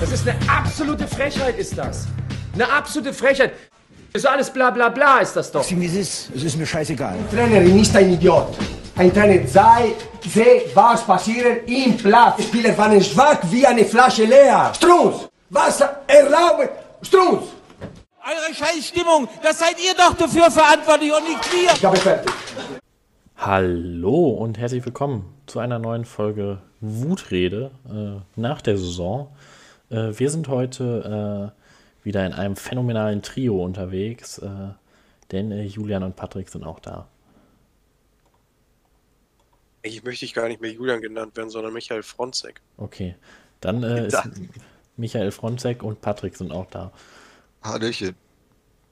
Das ist eine absolute Frechheit, ist das. Eine absolute Frechheit. Das ist alles bla bla bla, ist das doch. Sieh, wie es ist. Es ist mir scheißegal. Ein Trainer ist ein Idiot. Ein Trainer sei, sehe, was passiert im Platz. Die Spieler waren schwach wie eine Flasche leer. Strunz, was erlaubt? Strunz! Eure Scheißstimmung, das seid ihr doch dafür verantwortlich und nicht wir. Ich habe fertig. Hallo und herzlich willkommen zu einer neuen Folge Wutrede äh, nach der Saison. Äh, wir sind heute äh, wieder in einem phänomenalen Trio unterwegs, äh, denn äh, Julian und Patrick sind auch da. Eigentlich möchte ich gar nicht mehr Julian genannt werden, sondern Michael Fronzek. Okay, dann äh, ist Michael Fronzek und Patrick sind auch da. Hallöchen.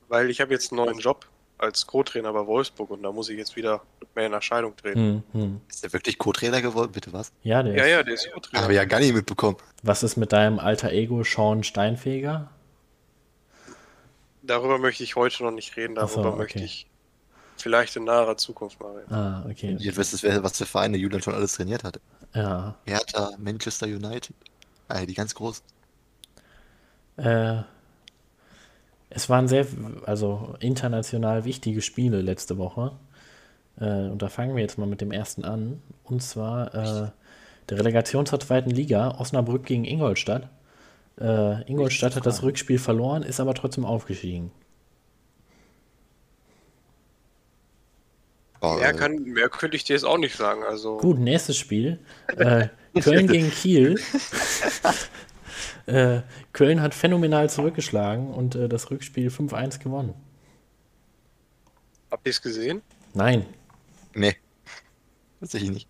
Weil ich habe jetzt einen neuen Job als Co-Trainer bei Wolfsburg und da muss ich jetzt wieder mehr in Erscheinung treten. Hm, hm. Ist der wirklich Co-Trainer geworden? Bitte was? Ja, der Ja, ist, ja, der ist Co-Trainer. Habe ich ja gar nicht mitbekommen. Was ist mit deinem alter Ego Sean Steinfeger? Darüber möchte ich heute noch nicht reden, Ach so, darüber okay. möchte ich vielleicht in naher Zukunft mal reden. Ah, okay. Ihr wisst, wer- was für Vereine Julian schon alles trainiert hat. Ja. Hertha, Manchester United. Ah, die ganz großen. Äh, es waren sehr, also international wichtige Spiele letzte Woche. Äh, und da fangen wir jetzt mal mit dem ersten an. Und zwar äh, der Relegation zur zweiten Liga, Osnabrück gegen Ingolstadt. Äh, Ingolstadt hat das Rückspiel verloren, ist aber trotzdem aufgestiegen. Oh, Mehr, äh, kann, mehr könnte ich dir jetzt auch nicht sagen. Also, Gut, nächstes Spiel. Äh, Köln gegen Kiel. äh, Köln hat phänomenal zurückgeschlagen und äh, das Rückspiel 5-1 gewonnen. habt ihr es gesehen? Nein, Nee. Tatsächlich nicht.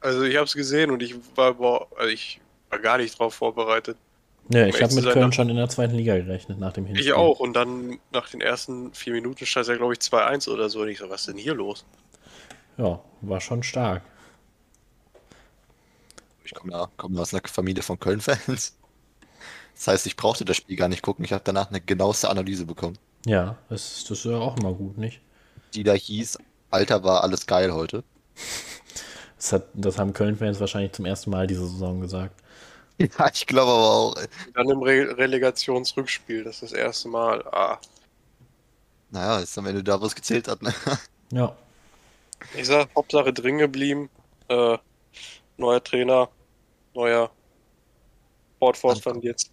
Also, ich habe es gesehen und ich war, boah, also ich war gar nicht drauf vorbereitet. Nö, ich habe mit sein, Köln nach- schon in der zweiten Liga gerechnet nach dem Hinspiel. Ich auch. Und dann nach den ersten vier Minuten stand es ja, glaube ich, 2-1 oder so. Und ich so, was ist denn hier los? Ja, war schon stark. Ich komme ja, komme aus einer Familie von Köln-Fans. Das heißt, ich brauchte das Spiel gar nicht gucken. Ich habe danach eine genaueste Analyse bekommen. Ja, das, das ist ja auch immer gut, nicht? Die da hieß, Alter, war alles geil heute. Das, hat, das haben Köln-Fans wahrscheinlich zum ersten Mal diese Saison gesagt. Ja, ich glaube aber auch. Dann im Re Relegationsrückspiel, das ist das erste Mal. Ah, Naja, ist am Ende da, wo es gezählt hat. Ne? Ja, Ich sag, Hauptsache drin geblieben. Äh, neuer Trainer, neuer Fortvorstand jetzt.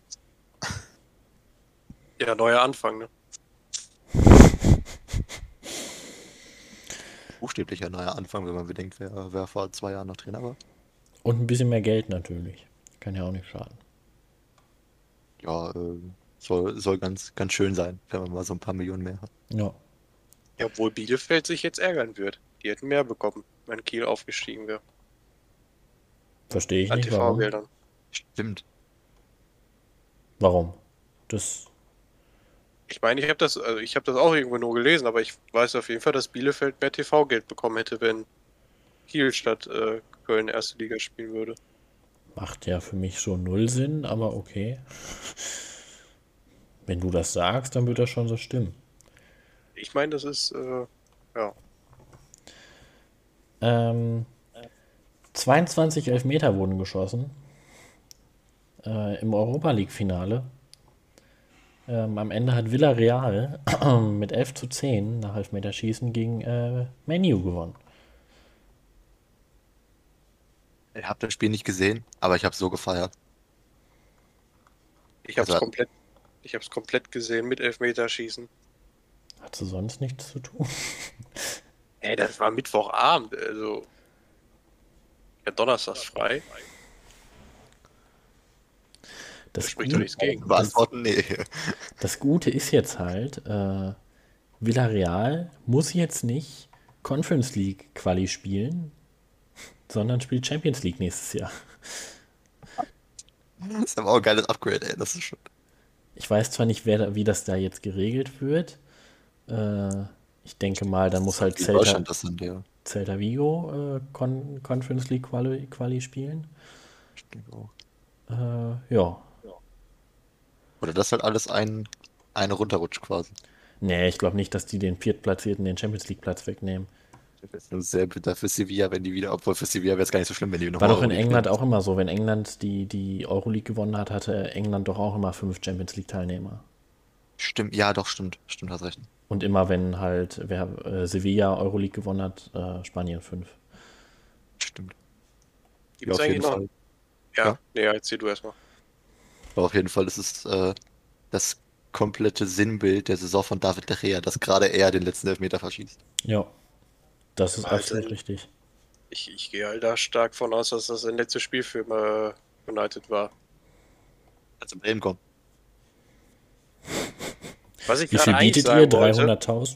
Ja, neuer Anfang, ne? Buchstäblicher neuer Anfang, wenn man bedenkt, wer, wer vor zwei Jahren noch Trainer war. und ein bisschen mehr Geld natürlich. Kann ja auch nicht schaden. Ja, äh, soll, soll ganz, ganz schön sein, wenn man mal so ein paar Millionen mehr hat. Ja, Ja, obwohl Bielefeld sich jetzt ärgern wird. Die hätten mehr bekommen, wenn Kiel aufgestiegen wäre. verstehe ich An nicht, warum. TV-Geldern. Stimmt. Warum? Das, Ich meine, ich habe das, also ich habe das auch irgendwo nur gelesen, aber ich weiß auf jeden Fall, dass Bielefeld mehr TV-Geld bekommen hätte, wenn Kiel statt äh, Köln erste Liga spielen würde. macht ja für mich schon null Sinn, aber okay. Wenn du das sagst, dann wird das schon so stimmen. Ich meine, das ist, äh, ja. Ähm, 22 Elfmeter wurden geschossen äh, im Europa League-Finale. Ähm, am Ende hat Villarreal mit 11 zu 10 nach Elfmeterschießen gegen äh, Menu gewonnen. Ich habe das Spiel nicht gesehen, aber ich habe so gefeiert. Ich habe es Also- komplett, ich es komplett gesehen mit Elfmeterschießen. Hat sie sonst nichts zu tun? Ey, das war Mittwochabend, also. Ja, Donnerstags frei. Das, Spricht doch nichts gegen. das, Beantworten, nee. das Gute ist jetzt halt, äh, Villarreal muss jetzt nicht Conference League Quali spielen, sondern spielt Champions League nächstes Jahr. Das ist aber auch ein geiles Upgrade, ey. Das ist schon. Ich weiß zwar nicht, wer da, wie das da jetzt geregelt wird. Äh, ich denke mal, dann muss halt Celta, sind ja. Celta Vigo äh, Con Conference League Quali, Quali spielen. Ich denke auch. Äh, ja. Oder das halt alles ein, eine runterrutscht quasi. Nee, ich glaube nicht, dass die den Viertplatzierten den Champions League Platz wegnehmen. Das ist sehr bitter für Sevilla, wenn die wieder, obwohl für Sevilla wäre es gar nicht so schlimm, wenn die noch War doch in Euroleague England auch immer so, wenn England die, die Euroleague gewonnen hat, hatte England doch auch immer fünf Champions League-Teilnehmer. Stimmt, ja, doch, stimmt. Stimmt, hast recht. Und immer wenn halt wer äh, Sevilla Euroleague gewonnen hat, äh, Spanien fünf. Stimmt. Gibt es auf eigentlich jeden noch? Fall. Ja, Ja. nee, erzähl du erstmal. Aber auf jeden Fall ist es äh, das komplette Sinnbild der Saison von David De Gea, dass gerade er den letzten Elfmeter verschießt. Ja, das ist Alter. absolut richtig. Ich, ich gehe halt da stark von aus, dass das ein letztes Spiel für äh, United war. Als in Bremen kommt. Was ich Wie viel bietet ihr? sagen wollte, 300.000?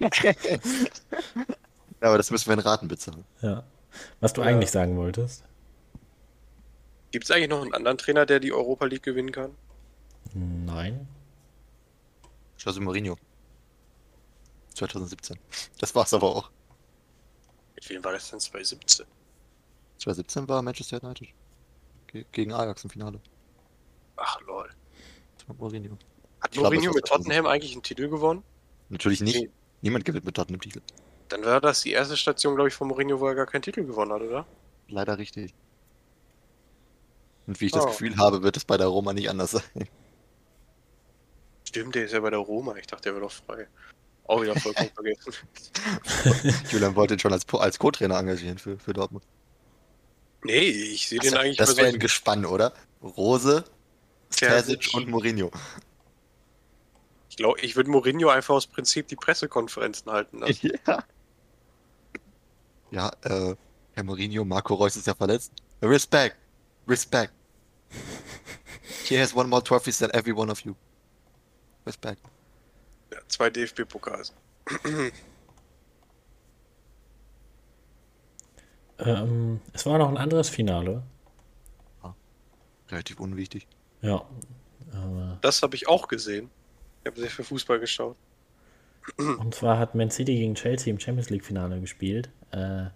Ja, aber das müssen wir in Raten bezahlen. Ja. Was du eigentlich sagen wolltest? Gibt es eigentlich noch einen anderen Trainer, der die Europa League gewinnen kann? Nein. Jose Mourinho. 2017. Das war's aber auch. Mit wem war das denn 2017? 2017 war Manchester United. Ge gegen Ajax im Finale. Ach lol. Das war Mourinho. Hat Ich glaub, Mourinho das mit war 2017. Tottenham eigentlich einen Titel gewonnen? Natürlich nicht. Nee. Niemand gewinnt mit Tottenham Titel. Dann war das die erste Station, glaube ich, von Mourinho, wo er gar keinen Titel gewonnen hat, oder? Leider richtig. Und wie ich Oh. das Gefühl habe, wird es bei der Roma nicht anders sein. Stimmt, der ist ja bei der Roma. Ich dachte, der wäre doch frei. Auch wieder vollkommen vergessen. Julian wollte ihn schon als, als Co-Trainer engagieren für, für Dortmund. Nee, ich sehe den eigentlich das wäre ein Gespann, oder? Rose, Terzic. Und Mourinho. Ich glaube, ich würde Mourinho einfach aus Prinzip die Pressekonferenzen halten lassen. Ja. Ja, äh, Herr Mourinho, Marco Reus ist ja verletzt. Respect. Respect. He has one more trophies than every one of you. Respect. Ja, zwei DFB-Pokals. Ähm, es war noch ein anderes Finale. Relativ unwichtig. Ja. Äh, Das habe ich auch gesehen. Ich habe sehr viel Fußball geschaut. Und zwar hat Man City gegen Chelsea im Champions League Finale gespielt. Äh,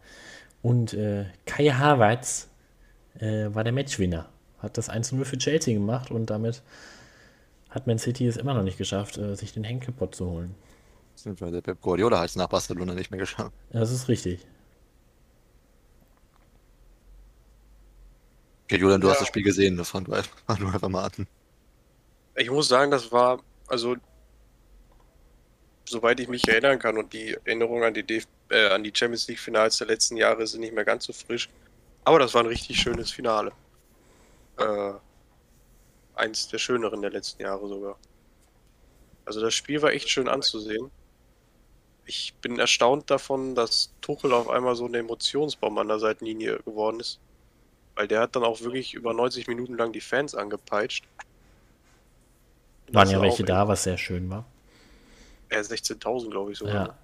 und äh, Kai Havertz äh, war der Matchwinner. Hat das 1-0 für Chelsea gemacht und damit hat Man City es immer noch nicht geschafft, äh, sich den Henkepot zu holen. Der Pep Guardiola hat es nach Barcelona nicht mehr geschafft. Das ist richtig. Okay, Julian, du Ja. hast das Spiel gesehen, das fang du einfach, mal an. Ich muss sagen, das war, also, soweit ich mich erinnern kann und die Erinnerungen an die, DF äh, an die Champions League Finals der letzten Jahre sind nicht mehr ganz so frisch. Aber das war ein richtig schönes Finale. Äh, eins der schöneren der letzten Jahre sogar. Also das Spiel war echt schön anzusehen. Ich bin erstaunt davon, dass Tuchel auf einmal so eine Emotionsbombe an der Seitenlinie geworden ist. Weil der hat dann auch wirklich über 90 Minuten lang die Fans angepeitscht. Waren ja welche da, was sehr schön war. Ja, 16.000, glaube ich sogar. Ja.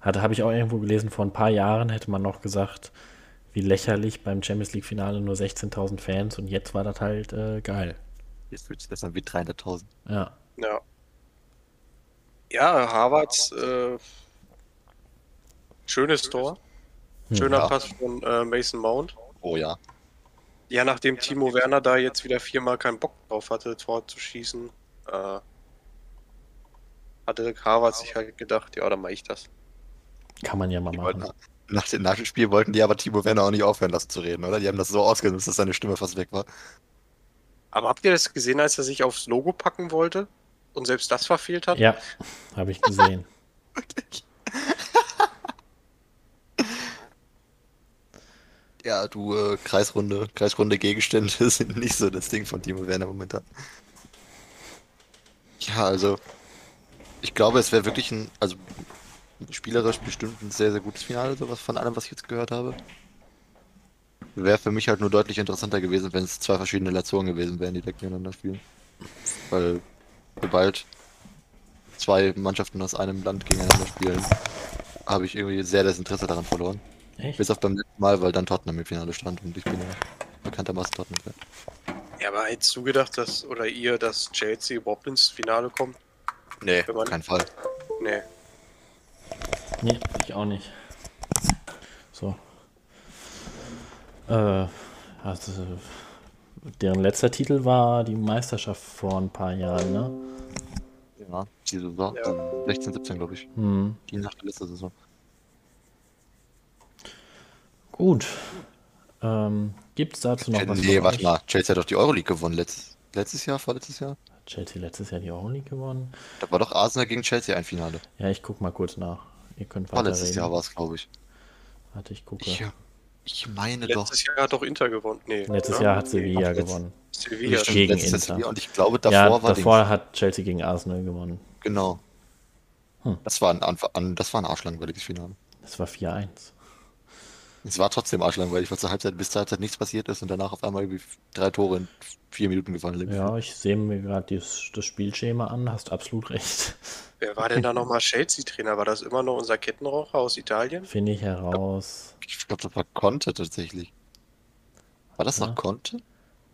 Hatte, habe ich auch irgendwo gelesen, vor ein paar Jahren hätte man noch gesagt, wie lächerlich beim Champions League Finale nur 16.000 Fans und jetzt war das halt äh, geil. Jetzt fühlt sich das an wie 300.000. Ja. Ja. Ja, Harvards äh, schönes Tor. Schöner Ja. Pass von äh, Mason Mount. Oh ja. Ja, nachdem Timo Werner da jetzt wieder viermal keinen Bock drauf hatte, Tor zu schießen, äh, hatte Harvard sich halt gedacht, ja, dann mache ich das. Kann man ja mal machen. Nach, dem, nach dem Spiel wollten die aber Timo Werner auch nicht aufhören lassen zu reden, oder? Die haben das so ausgenutzt, dass seine Stimme fast weg war. Aber habt ihr das gesehen, als er sich aufs Logo packen wollte und selbst das verfehlt hat? Ja, habe ich gesehen. Ja, du, äh, Kreisrunde, Kreisrunde Gegenstände sind nicht so das Ding von Timo Werner momentan. Ja, also, ich glaube, es wäre wirklich ein, also, spielerisch bestimmt ein sehr, sehr gutes Finale, sowas von allem, was ich jetzt gehört habe. Wäre für mich halt nur deutlich interessanter gewesen, wenn es zwei verschiedene Nationen gewesen wären, die direkt gegeneinander spielen. Weil, sobald zwei Mannschaften aus einem Land gegeneinander spielen, habe ich irgendwie sehr das Interesse daran verloren. Echt? Bis auf beim letzten Mal, weil dann Tottenham im Finale stand und ich bin ja bekanntermaßen Tottenham-Fan. Ja, aber hättest du gedacht, dass, oder ihr, dass Chelsea überhaupt ins Finale kommt? Nee, auf keinen Fall. Nee. Nee, ich auch nicht. So. Äh, also, deren letzter Titel war die Meisterschaft vor ein paar Jahren, ne? Ja, die Saison. Ja. 16, 17, glaube ich. Hm. Die nach der letzten Saison. Gut. Ähm, Gibt es dazu noch was? nee, warte mal. Chelsea hat doch die Euroleague gewonnen. Letz, letztes Jahr, vorletztes Jahr? Chelsea letztes Jahr die Euroleague gewonnen. Da war doch Arsenal gegen Chelsea ein Finale. Ja, ich guck mal kurz nach. Ihr könnt weiter Vorletztes reden. Jahr war es, glaube ich. Warte, ich gucke. ich. Ich meine doch. Letztes Jahr hat doch Inter gewonnen. Nee. Letztes ne? Jahr hat Sevilla Ach, gewonnen. Sevilla. Gegen letztes Inter. Jahr und ich glaube, davor ja, war davor Dings. hat Chelsea gegen Arsenal gewonnen. Genau. Hm. Das war ein, Anf- an, das war ein arschlangweiliges Finale. Das war 4-1. Es war trotzdem arschlangweilig, weil zur Halbzeit bis zur Halbzeit nichts passiert ist und danach auf einmal irgendwie drei Tore in vier Minuten gefallen sind. Ja, ich sehe mir gerade das, das Spielschema an, hast absolut recht. Wer war denn da nochmal Chelsea-Trainer? War das immer noch unser Kettenraucher aus Italien? Finde ich heraus. Ich glaube, das war Conte tatsächlich. War das Ja. noch Conte?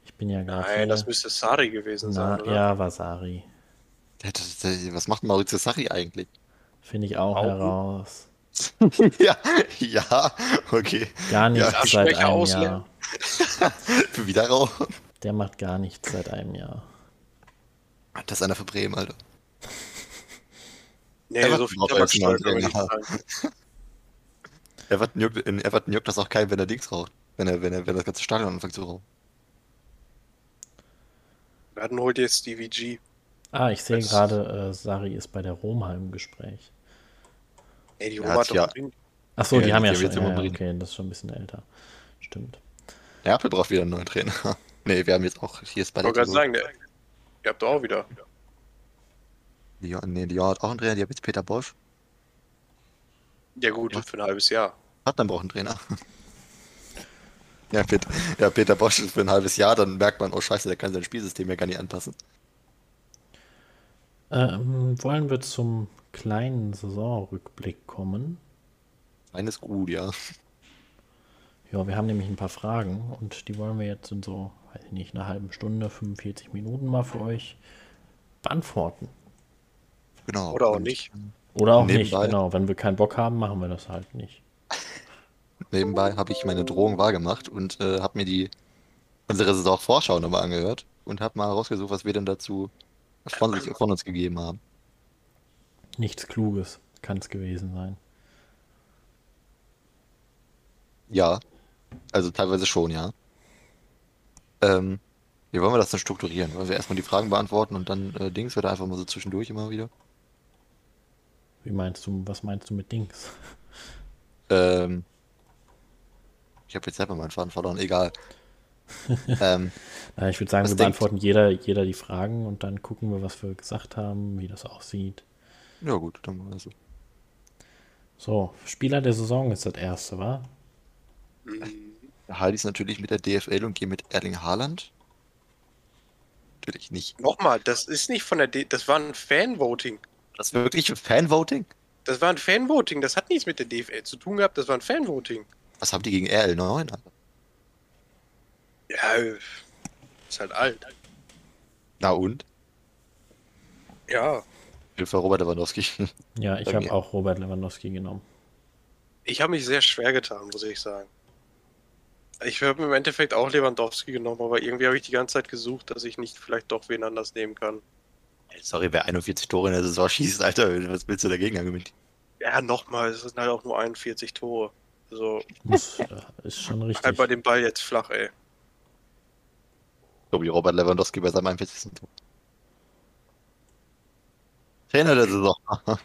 Ich bin ja gerade. Nein, das müsste Sari gewesen Na, sein, oder? ja, der- der- Was macht Maurizio Sarri eigentlich? Finde ich auch Augen? heraus. ja, ja, okay. Gar nichts Ja, seit einem auslernen. Jahr. Wieder raus. Der macht gar nichts seit einem Jahr. Das ist einer für Bremen, Alter. Nee, Everton so viel Trainer. sagen. Everton juckt, in Everton juckt das auch kein, wenn er Dings raucht. Wenn er, wenn er, wenn das ganze Stadion anfängt zu rauchen. Werden holt jetzt Stevie G. Ah, ich sehe gerade, äh, Sari ist bei der Roma im Gespräch. Ey, die Er Roma hat hat doch ja- drin- Ach so, Ja, die haben die ja schon. jetzt Ja, ja, okay, das ist schon ein bisschen älter. Stimmt. Neapel braucht wieder einen neuen Trainer. nee, wir haben jetzt auch hier ist bei Ich wollte gerade sagen, der, ihr habt doch auch wieder. Lyon, nee, Lyon hat auch einen Trainer, die haben jetzt Peter Bosch. Ja gut, für ein halbes Jahr. Tottenham braucht einen Trainer. ja, Peter, ja, Peter Bosch ist für ein halbes Jahr, dann merkt man, oh scheiße, der kann sein Spielsystem ja gar nicht anpassen. Ähm, wollen wir zum kleinen Saisonrückblick kommen? Eines gut, ja. Ja, wir haben nämlich ein paar Fragen und die wollen wir jetzt in so, weiß ich nicht, einer halben Stunde, 45 Minuten mal für euch beantworten. Genau. Oder auch nicht. Oder auch nicht, Nebenbei. genau. Wenn wir keinen Bock haben, machen wir das halt nicht. Nebenbei habe ich meine Drohung wahrgemacht und äh, habe mir die unsere Saisonvorschau nochmal angehört und habe mal rausgesucht, was wir denn dazu von, sich, von uns gegeben haben. Nichts Kluges kann es gewesen sein. Ja, also teilweise schon, ja. Ähm, wie wollen wir das denn strukturieren? Wollen wir erstmal die Fragen beantworten und dann äh, Dings oder einfach mal so zwischendurch immer wieder? Wie meinst du, was meinst du mit Dings? Ähm, ich habe jetzt selber meinen Faden verloren, egal. ähm, Na, ich würde sagen, wir denkt- beantworten jeder, jeder die Fragen und dann gucken wir, was wir gesagt haben, wie das aussieht. ja gut, dann machen wir das so. So, Spieler der Saison ist das erste, wa? Halte ich es natürlich mit der DFL und gehe mit Erling Haaland. Natürlich nicht. Nochmal, das ist nicht von der D das war ein Fanvoting. Das ist wirklich Fanvoting? Das war ein Fanvoting, das hat nichts mit der DFL zu tun gehabt, das war ein Fanvoting. Was haben die gegen RL9? Alter? Ja, ist halt alt. Na und? Ja. Hilfe Robert Lewandowski. Ja, ich habe auch Robert Lewandowski genommen. Ich habe mich sehr schwer getan, muss ich sagen. Ich habe im Endeffekt auch Lewandowski genommen, aber irgendwie habe ich die ganze Zeit gesucht, dass ich nicht vielleicht doch wen anders nehmen kann. Sorry, wer 41 Tore in der Saison schießt, Alter, was willst du dagegen argumentieren? Ja, nochmal, es sind halt auch nur 41 Tore. Also, äh, ist schon richtig. halt bei dem Ball jetzt flach, ey. So wie Robert Lewandowski bei seinem 41. Tor. Trainer der Saison.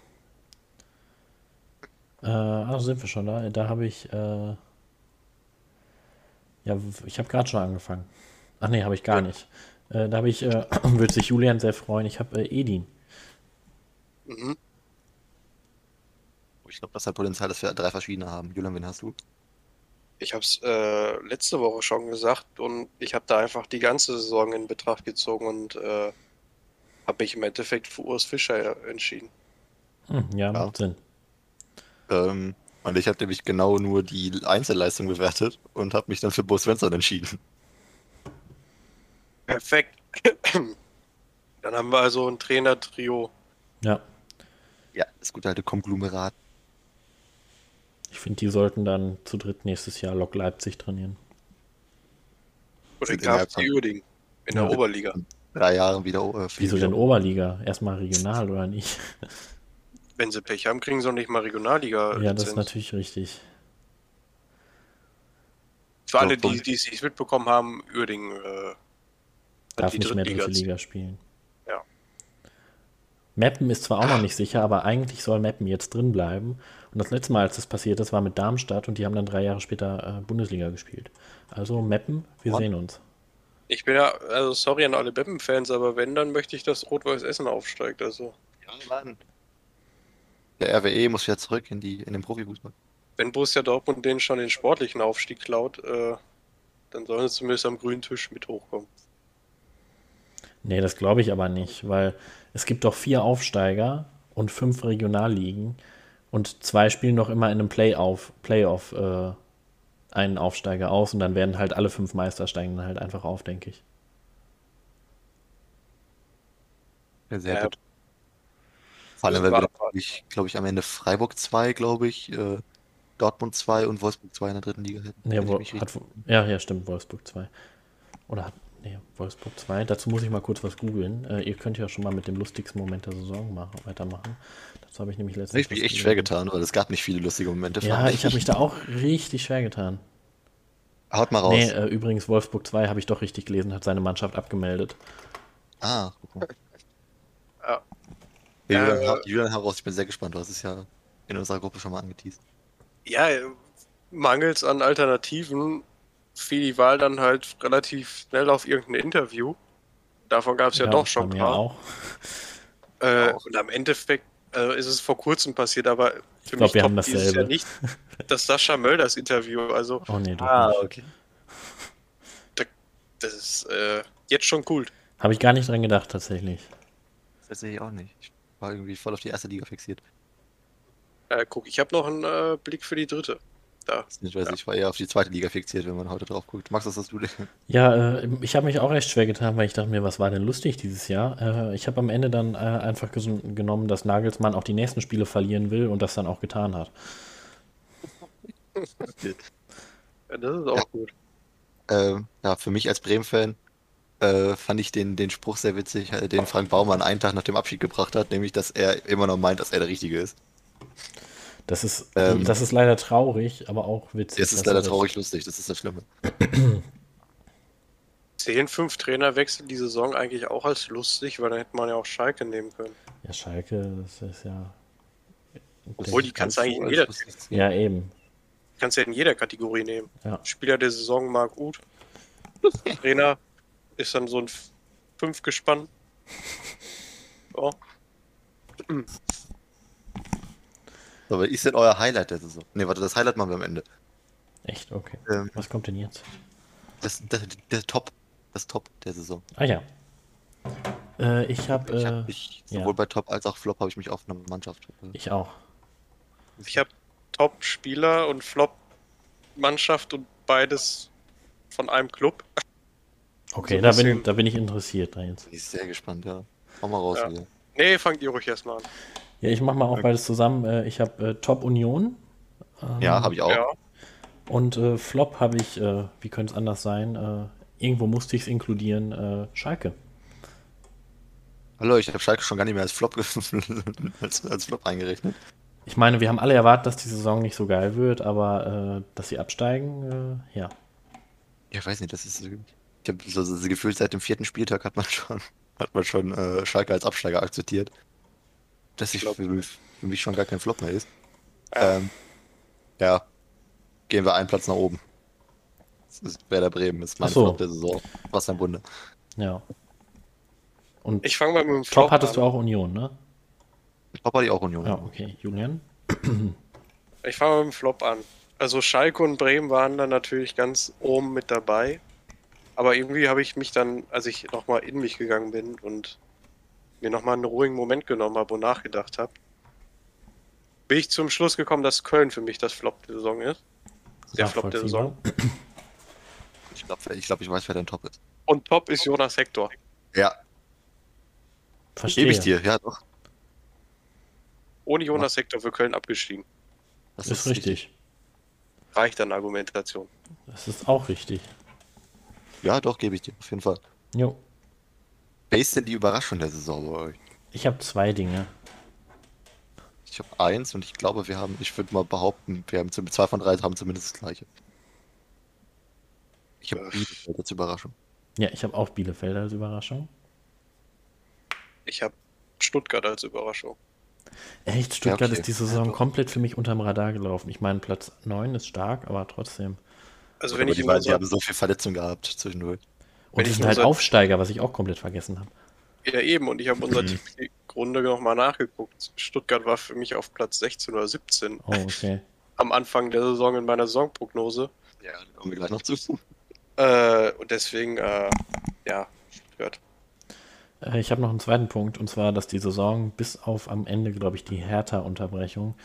Äh, ach, sind wir schon da? Da habe ich, äh, ja, ich habe gerade schon angefangen. Ach nee, habe ich gar nicht. Äh, da habe ich, äh, würde sich Julian sehr freuen. Ich habe äh, Edin. Mhm. Ich glaube, das hat Potenzial, dass wir drei verschiedene haben. Julian, wen hast du? Ich habe es äh, letzte Woche schon gesagt und ich habe da einfach die ganze Saison in Betracht gezogen und äh, habe mich im Endeffekt für Urs Fischer entschieden. Hm, ja, Ja. macht Sinn. Ähm, und ich habe nämlich genau nur die Einzelleistung bewertet und habe mich dann für Bo Svensson entschieden. Perfekt. Dann haben wir also ein Trainer-Trio. Ja, Ja, das gute alte Konglomerat. Ich finde, die sollten dann zu dritt nächstes Jahr Lok Leipzig trainieren. Oder KFC Uerdingen in der Ja. Oberliga. Drei Jahren wieder. Äh, Wieso denn Oberliga? Erstmal regional oder nicht? Wenn sie Pech haben, kriegen sie auch nicht mal Regionalliga. Ja, das ist natürlich richtig. Für alle, die die es nicht mitbekommen haben, Uerdingen äh, Darf die nicht mehr dritte. Liga spielen. Ja. Meppen ist zwar auch noch nicht sicher, aber eigentlich soll Meppen jetzt drin bleiben. Und das letzte Mal, als das passiert ist, war mit Darmstadt und die haben dann drei Jahre später äh, Bundesliga gespielt. Also Meppen, wir Ja. sehen uns. Ich bin ja, also sorry an alle Beppen-Fans, aber wenn, dann möchte ich, dass Rot-Weiß Essen aufsteigt. Also, Ja, Mann. Der RWE muss wieder zurück in, die, in den Profifußball. wenn Borussia Dortmund denen schon den sportlichen Aufstieg klaut, äh, dann sollen sie zumindest am grünen Tisch mit hochkommen. Nee, das glaube ich aber nicht, weil es gibt doch vier Aufsteiger und fünf Regionalligen und zwei spielen doch immer in einem Playoff, Playoff äh, einen Aufsteiger aus und dann werden halt alle fünf Meister steigen dann halt einfach auf, denke ich. Ja, sehr Ja. gut. Vor allem, wenn wir, glaube ich, glaub ich, am Ende Freiburg 2, glaube ich, äh, Dortmund 2 und Wolfsburg 2 in der dritten Liga hätten. Ja, Wo, hat, ja, ja, stimmt, Wolfsburg 2. Oder hat, nee, Wolfsburg 2. Dazu muss ich mal kurz was googeln. Äh, ihr könnt ja schon mal mit dem lustigsten Moment der Saison machen, weitermachen. Dazu habe ich nämlich letztens. ich habe mich was echt schwer getan, weil es gab nicht viele lustige Momente. Ja, ich habe mich da auch richtig schwer getan. Haut mal raus. Nee, äh, übrigens, Wolfsburg 2 habe ich doch richtig gelesen, hat seine Mannschaft abgemeldet. Ah, guck mal. Ja. Ja, Julian, Äh, Julian, hau raus, ich bin sehr gespannt. Du hast es ja in unserer Gruppe schon mal angeteased. Ja, mangels an Alternativen fiel die Wahl dann halt relativ schnell auf irgendein Interview. Davon gab es ja, doch schon ein paar. auch. Äh, und am Endeffekt äh, ist es vor kurzem passiert, aber für glaub, wir haben toppt dieses dasselbe. Jahr nicht das Sascha Mölders Interview. Also Oh nee, doch Ah, nicht. okay. das ist äh, jetzt schon cool. Habe ich gar nicht dran gedacht, tatsächlich. Das sehe ich auch nicht. Ich war irgendwie voll auf die erste Liga fixiert. Äh, guck, ich habe noch einen äh, Blick für die dritte. Da. Ich weiß, ich war eher auf die zweite Liga fixiert, wenn man heute drauf guckt. Max, was hast du denn? Ja, äh, ich habe mich auch recht schwer getan, weil ich dachte mir, was war denn lustig dieses Jahr? Äh, ich habe am Ende dann äh, einfach genommen, dass Nagelsmann auch die nächsten Spiele verlieren will und das dann auch getan hat. Ja, das ist auch gut. Ähm, ja, für mich als Bremen-Fan äh, fand ich den, den Spruch sehr witzig, äh, den Frank Baumann einen Tag nach dem Abschied gebracht hat, nämlich, dass er immer noch meint, dass er der Richtige ist. Das ist, Ähm, das ist leider traurig, aber auch witzig. Es ist leider er das- traurig lustig, das ist das Schlimme. Zählen fünf Trainerwechsel die Saison eigentlich auch als lustig, weil dann hätte man ja auch Schalke nehmen können. Ja, Schalke, das ist ja. Obwohl, die kannst du eigentlich in jeder, Ja, eben. kannst du ja in jeder Kategorie nehmen. Ja. Spieler der Saison mag gut. Trainer ist dann so ein F- fünf gespannt. Ja. So, was ist denn euer Highlight der Saison? Ne, warte, das Highlight machen wir am Ende. Echt, okay. Ähm, Was kommt denn jetzt? das, das, der Top, das Top der Saison. Ah ja. Äh, ich habe. Ich Äh, hab mich, ja. sowohl bei Top als auch Flop habe ich mich auf eine Mannschaft. äh, ich auch. Ich habe Top-Spieler und Flop-Mannschaft und beides von einem Club. Okay, So da, bin, da bin ich interessiert da jetzt. Bin ich sehr gespannt, ja. Hau mal raus Ja. hier. Nee, fangt ihr ruhig erstmal an. Ja, ich mache mal auch beides zusammen. Äh, ich habe äh, Top Union Ja, habe ich auch. Und äh, Flop habe ich, äh, wie könnte es anders sein? Äh, irgendwo musste ich es inkludieren, äh, Schalke. Hallo, ich habe Schalke schon gar nicht mehr als Flop, als, als Flop eingerechnet. Ich meine, wir haben alle erwartet, dass die Saison nicht so geil wird, aber äh, dass sie absteigen, äh, ja. Ja, ich weiß nicht, das ist. Ich habe so, so gefühlt seit dem vierten Spieltag hat man schon, hat man schon äh, Schalke als Absteiger akzeptiert. Dass ich glaub- für, mich- für mich schon gar kein Flop mehr ist. Ähm, ja. Gehen wir einen Platz nach oben. Das ist Werder Bremen, ist mein so. Flop der Saison. Was ein Bunde. Ja. Und Ich fange mal mit dem Flop Top hattest an. du auch Union, ne? Top hatte ich auch Union. Ja, okay. Julian? Ich fange mal mit dem Flop an. Also Schalke und Bremen waren dann natürlich ganz oben mit dabei. Aber irgendwie habe ich mich dann, als ich nochmal in mich gegangen bin und mir nochmal einen ruhigen Moment genommen habe und nachgedacht habe, bin ich zum Schluss gekommen, dass Köln für mich das Flop der Saison ist. Der Flop der. Saison. Ich glaube, ich, glaub, ich weiß, wer dein Top ist. Und Top ist Jonas Hector. Ja, Verstehe. gebe ich dir. Ja, doch. Ohne Jonas Hector für Köln abgestiegen. Das Ist richtig. Reicht an Argumentation. Das ist auch richtig. Ja, doch, gebe ich dir. Auf jeden Fall. Jo. Wer ist denn die Überraschung der Saison bei euch? Ich habe zwei Dinge. Ich habe eins und ich glaube, wir haben, ich würde mal behaupten, wir haben zwei von drei haben zumindest das gleiche. Ich habe Bielefeld als Überraschung. Ja, ich habe auch Bielefeld als Überraschung. Ich habe Stuttgart als Überraschung. Echt, Stuttgart okay. ist die Saison komplett für mich unterm Radar gelaufen. Ich meine, Platz 9 ist stark, aber trotzdem. Also Aber wenn ich die, die unserer, haben so viel Verletzung gehabt zwischendurch. Und die sind halt unser- Aufsteiger, was ich auch komplett vergessen habe. ja eben, und ich habe unser Runde nochmal nachgeguckt. Stuttgart war für mich auf Platz 16 oder 17 Oh, okay. am Anfang der Saison in meiner Saisonprognose. Ja, da kommen wir gleich noch zu. Äh, und deswegen, äh, ja, Stuttgart. Äh, Ich habe noch einen zweiten Punkt, und zwar, dass die Saison bis auf am Ende, glaube ich, die Hertha-Unterbrechung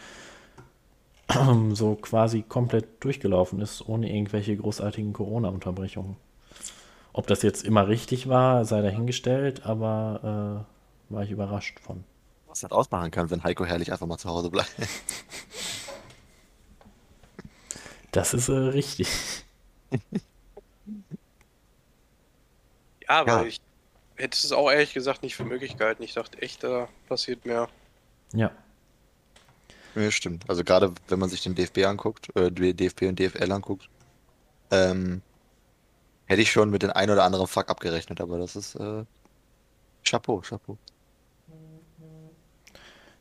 so quasi komplett durchgelaufen ist, ohne irgendwelche großartigen Corona-Unterbrechungen. Ob das jetzt immer richtig war, sei dahingestellt, aber äh, war ich überrascht von. Was das ausmachen kann, wenn Heiko Herrlich einfach mal zu Hause bleibt. Das ist äh, richtig. Ja, Ja. weil ich hätte es auch ehrlich gesagt nicht für möglich gehalten. Ich dachte echt, da passiert mehr. Ja. Ja, stimmt. Also gerade wenn man sich den DFB anguckt, äh, DFB und DFL anguckt, ähm, hätte ich schon mit den ein oder anderen Fuck abgerechnet, aber das ist äh, Chapeau, Chapeau.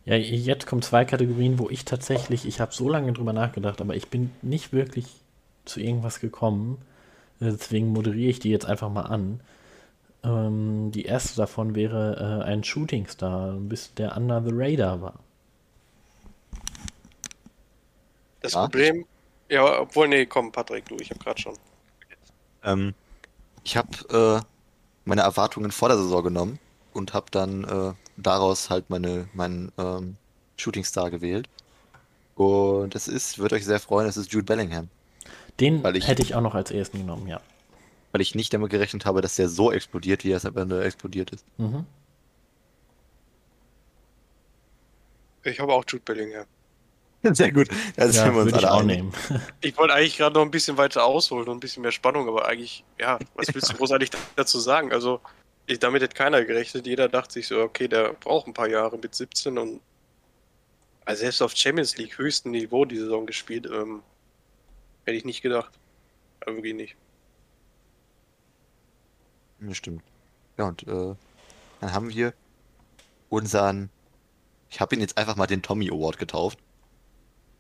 Ja, jetzt kommen zwei Kategorien, wo ich tatsächlich, ich habe so lange drüber nachgedacht, aber ich bin nicht wirklich zu irgendwas gekommen. Äh, Deswegen moderiere ich die jetzt einfach mal an. Ähm, die erste davon wäre äh, ein Shootingstar, bis der Under the Radar war. Das Ja. Problem, ja, obwohl, nee, komm, Patrick, du, ich habe gerade schon. Ähm, ich habe äh, meine Erwartungen vor der Saison genommen und habe dann äh, daraus halt meine, meinen ähm, Shooting Star gewählt. Und es ist, wird euch sehr freuen, es ist Jude Bellingham. Den Weil ich- hätte ich auch noch als ersten genommen, ja. Weil ich nicht damit gerechnet habe, dass der so explodiert, wie er es am Ende explodiert ist. Mhm. Ich habe auch Jude Bellingham. Sehr gut. Da sind Ja, wir uns alle auch nehmen. Ich wollte eigentlich gerade noch ein bisschen weiter ausholen und ein bisschen mehr Spannung, aber eigentlich, ja, was willst du großartig dazu sagen? Also, ich, damit hätte keiner gerechnet. Jeder dachte sich so, okay, der braucht ein paar Jahre mit 17 und also selbst auf Champions League höchstem Niveau die Saison gespielt. Ähm, hätte ich nicht gedacht. Aber wirklich nicht. Ja, stimmt. Ja, und äh, dann haben wir unseren, ich habe ihn jetzt einfach mal den Tommy Award getauft.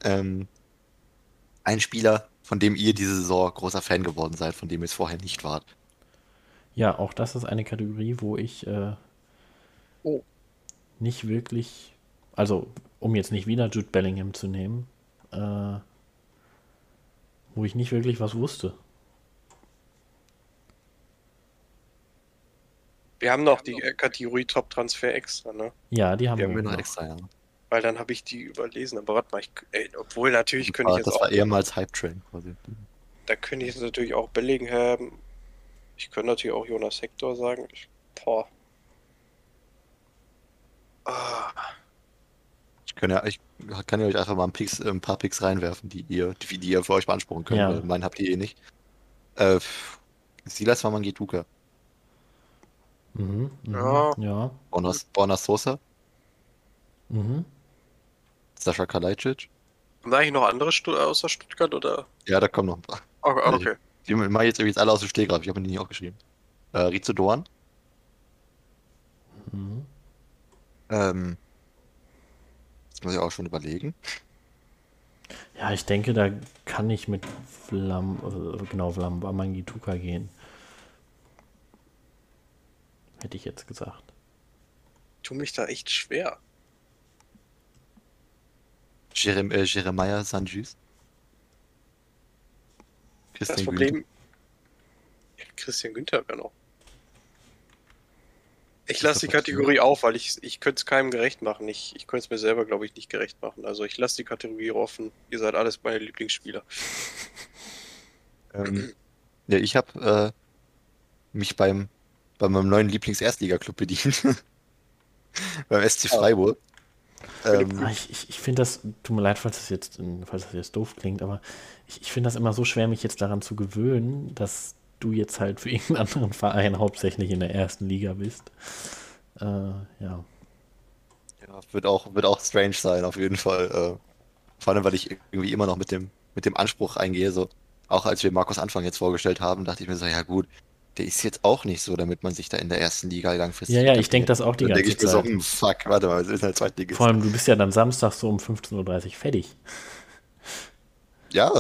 Ähm, ein Spieler, von dem ihr diese Saison großer Fan geworden seid, von dem ihr es vorher nicht wart. Ja, auch das ist eine Kategorie, wo ich äh, Oh. nicht wirklich, also um jetzt nicht wieder Jude Bellingham zu nehmen, äh, wo ich nicht wirklich was wusste. Wir haben noch die Kategorie Top Transfer extra, ne? Ja, die haben Wir wir haben wir noch noch. extra, ja. Weil dann habe ich die überlesen. Aber warte mal, ich, ey, obwohl natürlich könnte ich jetzt das auch, war ehemals Hype Train quasi. da könnte ich jetzt natürlich auch Bellingham. Ich könnte natürlich auch Jonas Hector sagen. Ich, boah. Ah, Ich kann ja, ich kann ja euch einfach mal ein, Picks, ein paar Picks reinwerfen, die ihr, die, die ihr für euch beanspruchen könnt, Ja. meinen habt ihr eh nicht. Äh, Silas Wamangituka, Mhm, mhm, Ja. ja. Borna Sosa, Mhm. Sascha Kalajdzic. haben da eigentlich noch andere Stu außer Stuttgart oder? Ja, da kommen noch ein paar. Oh, okay. Die mache ich jetzt übrigens alle aus dem Stegreif, ich habe die nicht aufgeschrieben. Äh, Rizo Doan. Mhm. Ähm, das muss ich auch schon überlegen. Ja, ich denke, da kann ich mit Vlam, äh, genau, Vlam Mangituka gehen. Hätte ich jetzt gesagt. Ich tue mich da echt schwer. Jerem äh, Jeremiah Sanjus. Das Christian Problem. Ja, Christian Günther wäre noch. Ich lasse die Kategorie auf, weil ich, ich könnte es keinem gerecht machen. Ich, ich könnte es mir selber, glaube ich, nicht gerecht machen. Also ich lasse die Kategorie offen. Ihr seid alles meine Lieblingsspieler. Ähm, ja, ich habe äh, mich beim, bei meinem neuen Lieblings-Erstliga-Club bedient. beim SC Freiburg. Ähm, Ah, Ich, ich, ich finde das, tut mir leid, falls das jetzt, falls das jetzt doof klingt, aber ich, ich finde das immer so schwer, mich jetzt daran zu gewöhnen, dass du jetzt halt für irgendeinen anderen Verein hauptsächlich in der ersten Liga bist. Äh, ja. ja, wird auch, wird auch strange sein, auf jeden Fall. Äh, vor allem, weil ich irgendwie immer noch mit dem, mit dem Anspruch eingehe, so, auch als wir Markus Anfang jetzt vorgestellt haben, dachte ich mir so, ja gut, der ist jetzt auch nicht so, damit man sich da in der ersten Liga langfristig. Ja, ja, ich denk das auch die ganze Zeit. So, hm, fuck, warte mal, es ist halt Zweitligist. Vor allem, du bist ja dann samstags so um 15.30 Uhr fertig. Ja,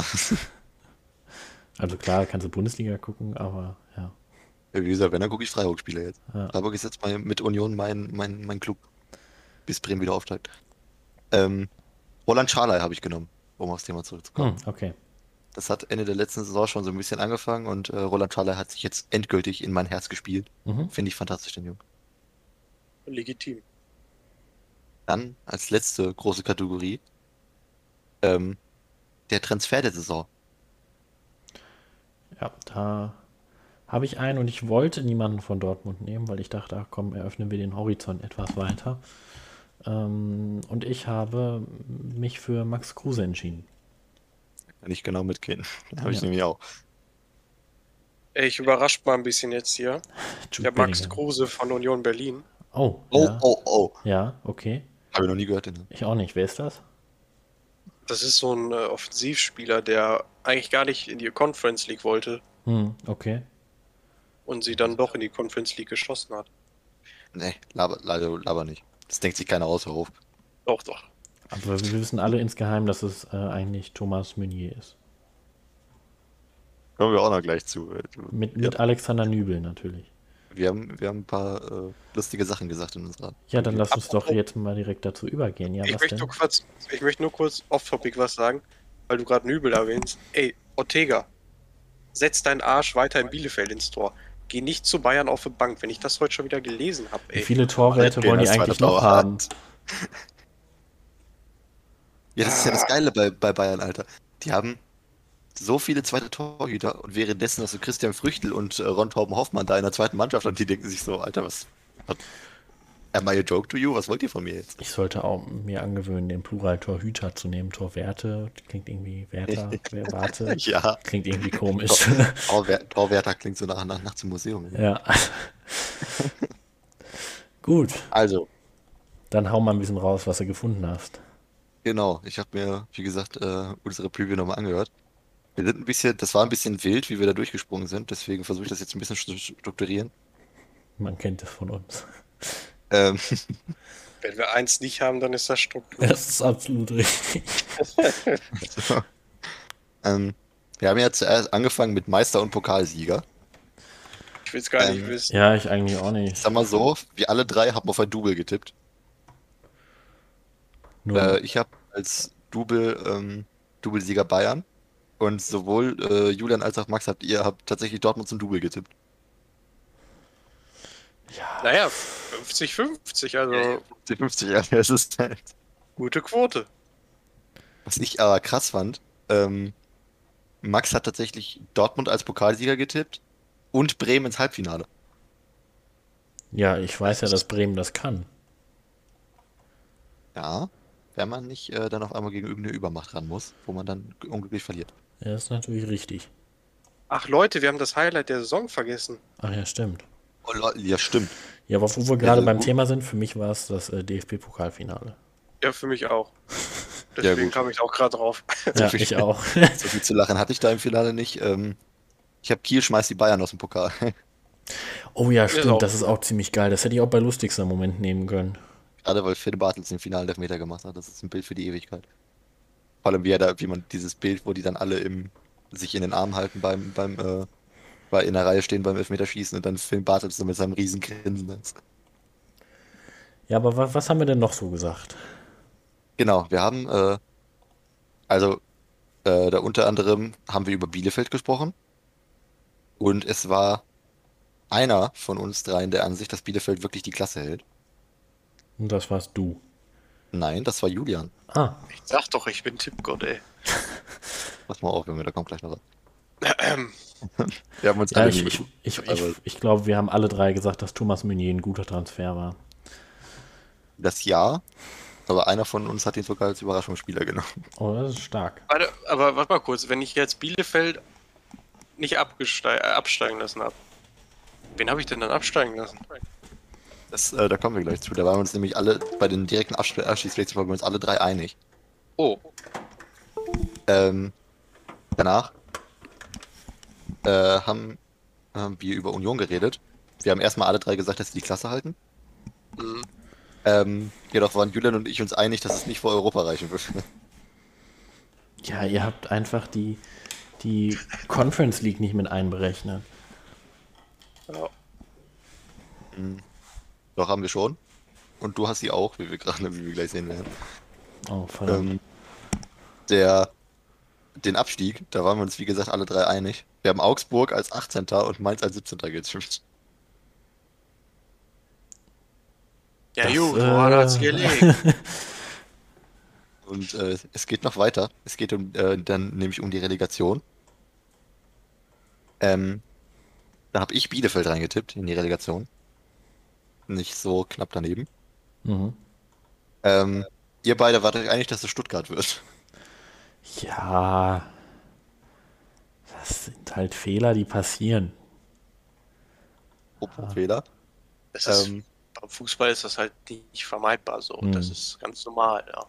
Also klar, kannst du Bundesliga gucken, aber ja. wie gesagt, wenn, dann gucke ich Freiburg-Spiele jetzt. Ja. Freiburg ist jetzt mal mit Union mein, mein, mein Club, bis Bremen wieder aufsteigt. Ähm, Roland Scharley habe ich genommen, um aufs Thema zurückzukommen. Hm, okay. Das hat Ende der letzten Saison schon so ein bisschen angefangen und äh, Roland Scharley hat sich jetzt endgültig in mein Herz gespielt. Mhm. Finde ich fantastisch, den Jungen. Legitim. Dann als letzte große Kategorie ähm, der Transfer der Saison. Ja, da habe ich einen und ich wollte niemanden von Dortmund nehmen, weil ich dachte, ach komm, eröffnen wir den Horizont etwas weiter. Ähm, und ich habe mich für Max Kruse entschieden. Kann ich genau mitgehen. Habe ich Ja. nämlich auch. Ich überrascht mal ein bisschen jetzt hier. Jude Der Max Bellingham. Kruse von Union Berlin. Oh, Oh, ja. oh, oh. Ja, okay. Habe ich noch nie gehört. Den. Ich auch nicht. Wer ist das? Das ist so ein äh, Offensivspieler, der eigentlich gar nicht in die Conference League wollte Hm, okay. und sie dann doch in die Conference League geschossen hat. Nee, laber, laber, laber nicht. Das denkt sich keiner aus, Herr Hof. Doch, doch. Aber wir wissen alle insgeheim, dass es äh, eigentlich Thomas Meunier ist. Kommen wir auch noch gleich zu. Mit, Ja. mit Alexander Nübel natürlich. Wir haben, wir haben ein paar äh, lustige Sachen gesagt in unserer. Ja, dann lass uns doch jetzt mal direkt dazu übergehen. Ja, ich, was möchte denn? nur kurz, ich möchte nur kurz off-topic was sagen, weil du gerade Nübel erwähnst. Ey, Ortega, setz deinen Arsch weiter in Bielefeld ins Tor. Geh nicht zu Bayern auf die Bank, wenn ich das heute schon wieder gelesen habe. Wie Ey, viele Torwerte Gehen wollen die eigentlich noch haben? Ja, das ist ja das Geile bei, bei Bayern, Alter. Die haben so viele zweite Torhüter und währenddessen hast du Christian Früchtel und äh, Ron Torben Hoffmann da in der zweiten Mannschaft und die denken sich so, Alter, was. am I a joke to you? Was wollt ihr von mir jetzt? Ich sollte auch mir angewöhnen, den Plural Torhüter zu nehmen. Torwerte klingt irgendwie Wärter, wer- Warte. Ja. Klingt irgendwie komisch. Tor, Torwär, Torwärter klingt so nach, nach, nach zum Museum. ja. Gut, Also, dann hau mal ein bisschen raus, was du gefunden hast. Genau, ich habe mir, wie gesagt, äh, unsere Preview nochmal angehört. Wir sind ein bisschen, das war ein bisschen wild, wie wir da durchgesprungen sind, deswegen versuche ich das jetzt ein bisschen zu strukturieren. Man kennt es von uns. Ähm, wenn wir eins nicht haben, dann ist das Struktur. Das ist absolut richtig. ähm, wir haben ja zuerst angefangen mit Meister und Pokalsieger. Ich will es gar nicht Ähm, wissen. Ja, ich eigentlich auch nicht. Sag mal so, wir alle drei haben auf ein Double getippt. Nur, Äh, ich habe als Double, ähm, Doublesieger Bayern und sowohl äh, Julian als auch Max habt ihr habt tatsächlich Dortmund zum Double getippt. Naja, 50-50, also Die 50 ja, es ist halt. gute Quote. Was ich aber krass fand, ähm, Max hat tatsächlich Dortmund als Pokalsieger getippt und Bremen ins Halbfinale. ja, ich weiß ja, dass Bremen das kann. Ja, wenn man nicht äh, dann auf einmal gegen irgendeine Übermacht ran muss, wo man dann unglücklich verliert. Ja, ist natürlich richtig. Ach Leute, wir haben das Highlight der Saison vergessen. Ach ja, stimmt. Oh, Leute, ja, stimmt. Ja, aber wo wir gerade Also beim gut. Thema sind, für mich war es das äh, DFB-Pokalfinale. Ja, für mich auch. Ja, Deswegen gut. kam ich auch gerade drauf. Ja, viel- ich auch. So viel zu lachen hatte ich da im Finale nicht. Ähm, ich habe Kiel schmeißt die Bayern aus dem Pokal. oh ja, stimmt, das ist auch ziemlich geil. Das hätte ich auch bei lustigster Moment nehmen können. Gerade weil Finn Bartels den finalen Elfmeter gemacht hat. Das ist ein Bild für die Ewigkeit. Vor allem wie er da, wie man dieses Bild, wo die dann alle im, sich in den Arm halten beim, beim, äh, bei in der Reihe stehen beim Elfmeterschießen und dann Finn Bartels so mit seinem riesen Grinsen ist. Ja, aber wa was haben wir denn noch so gesagt? Genau, wir haben, äh, also, äh, da unter anderem haben wir über Bielefeld gesprochen. Und es war einer von uns dreien der Ansicht, dass Bielefeld wirklich die Klasse hält. Und das warst du. Nein, das war Julian. Ah, Ich sag doch, ich bin Tippgott, ey. Pass mal auf, Junge, da kommt gleich noch was. Wir haben uns ja, alle ich, ich, ich, aber ich glaube, wir haben alle drei gesagt, dass Thomas Meunier ein guter Transfer war. das Ja, aber einer von uns hat ihn sogar als Überraschungsspieler genommen. Oh, das ist stark. Warte, aber warte mal kurz, wenn ich jetzt Bielefeld nicht absteigen lassen habe, wen habe ich denn dann absteigen lassen? Das, äh, da kommen wir gleich zu. Da waren wir uns nämlich alle bei den direkten Absch- Abstiegsplätzen waren wir uns alle drei einig. Oh, Ähm, danach äh, haben, haben wir über Union geredet. Wir haben erstmal alle drei gesagt, dass sie die Klasse halten. Mhm. Ähm, jedoch waren Julian und ich uns einig, dass es nicht vor Europa reichen wird. Ja, ihr habt einfach die, die Conference League nicht mit einberechnet. Ja. Doch, haben wir schon. Und du hast sie auch, wie wir gerade, wie wir gleich sehen werden. Oh, verdammt. Ähm, der, den Abstieg, da waren wir uns wie gesagt alle drei einig. Wir haben Augsburg als 18. und Mainz als 17. getippt. Ja, Das, gut, äh, woran hat's gelegen? Und äh, es geht noch weiter. Es geht um, äh, dann nämlich um die Relegation. Ähm, da habe ich Bielefeld reingetippt in die Relegation. Nicht so knapp daneben. Mhm. Ähm, ihr beide wart euch einig, dass es Stuttgart wird. Ja, das sind halt Fehler, die passieren. Apropos Fehler. Das ist, Ähm, beim Fußball ist das halt nicht vermeidbar so. Das Mhm. ist ganz normal, ja.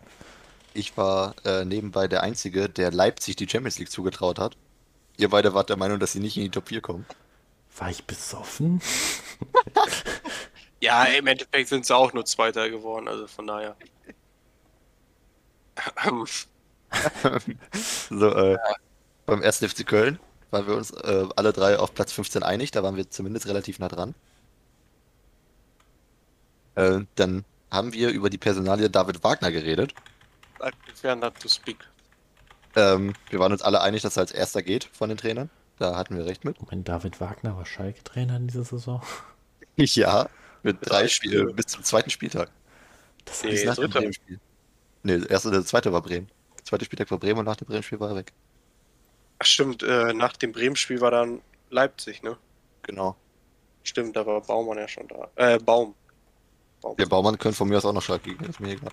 ich war äh, nebenbei der Einzige, der Leipzig die Champions League zugetraut hat. Ihr beide wart der Meinung, dass sie nicht in die Top 4 kommen. War ich besoffen? Ja, im Endeffekt sind sie auch nur Zweiter geworden, also von daher. So, äh, beim 1. FC Köln waren wir uns äh, alle drei auf Platz 15 einig, da waren wir zumindest relativ nah dran. Äh, dann haben wir über die Personalie David Wagner geredet. I prefer not to speak. Ähm, wir waren uns alle einig, dass er als erster geht von den Trainern. Da hatten wir recht mit. Moment, David Wagner war Schalke-Trainer in dieser Saison. Ja, mit drei Drei Spiele Spiele. bis zum zweiten Spieltag. Das Nee, Bis nach dem. Bremen-Spiel. Nee, der erste, der zweite war Bremen. Der zweite Spieltag war Bremen und nach dem Bremen-Spiel war er weg. Ach stimmt, äh, nach dem Bremen-Spiel war dann Leipzig, ne? Genau. Stimmt, da war Baumann ja schon da. Äh, Baum. Baum. Der Baumann könnte von mir aus auch noch Schalke gehen, ist mir egal.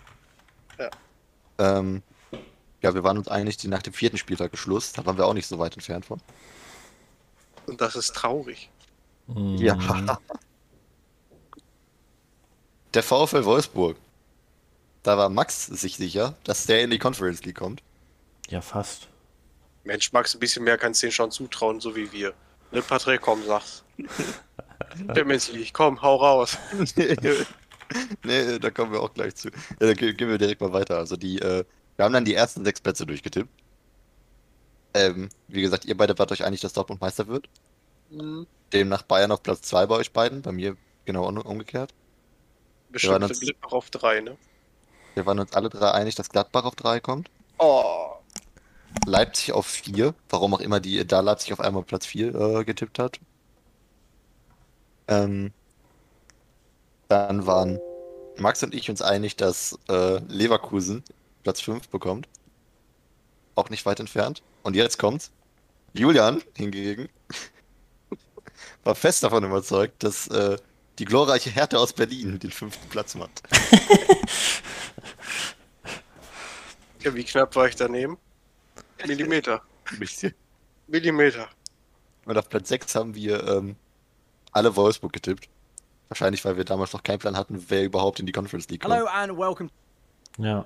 Ja. Ähm, ja, wir waren uns einig, die nach dem vierten Spieltag Schluss. Da waren wir auch nicht so weit entfernt von. Und das ist traurig. Mhm. Ja. Der VfL Wolfsburg. Da war Max sich sicher, dass der in die Conference League kommt. Ja, fast. Mensch, Max, ein bisschen mehr kannst du denen schon zutrauen, so wie wir. Ne, Patrick, komm, sag's. Champions League, komm, hau raus. nee, da kommen wir auch gleich zu. Ja, dann ge- gehen wir direkt mal weiter. Also die, äh, wir haben dann die ersten sechs Plätze durchgetippt. Ähm, wie gesagt, ihr beide wart euch einig, dass Dortmund Meister wird. Demnach Bayern auf Platz 2 bei euch beiden, bei mir genau um- umgekehrt. Bestimmt das- Glück auf drei, ne? Wir waren uns alle drei einig, dass Gladbach auf 3 kommt. Oh. Leipzig auf 4, warum auch immer die da Leipzig auf einmal Platz 4 äh, getippt hat. Ähm, dann waren Max und ich uns einig, dass äh, Leverkusen Platz 5 bekommt. Auch nicht weit entfernt. Und jetzt kommt's. Julian hingegen war fest davon überzeugt, dass äh, die glorreiche Härte aus Berlin den fünften Platz macht. Ja, wie knapp war ich daneben? Millimeter. Millimeter. Und auf Platz 6 haben wir ähm, alle Wolfsburg getippt. Wahrscheinlich, weil wir damals noch keinen Plan hatten, wer überhaupt in die Conference League kommt. Hello and welcome. Ja.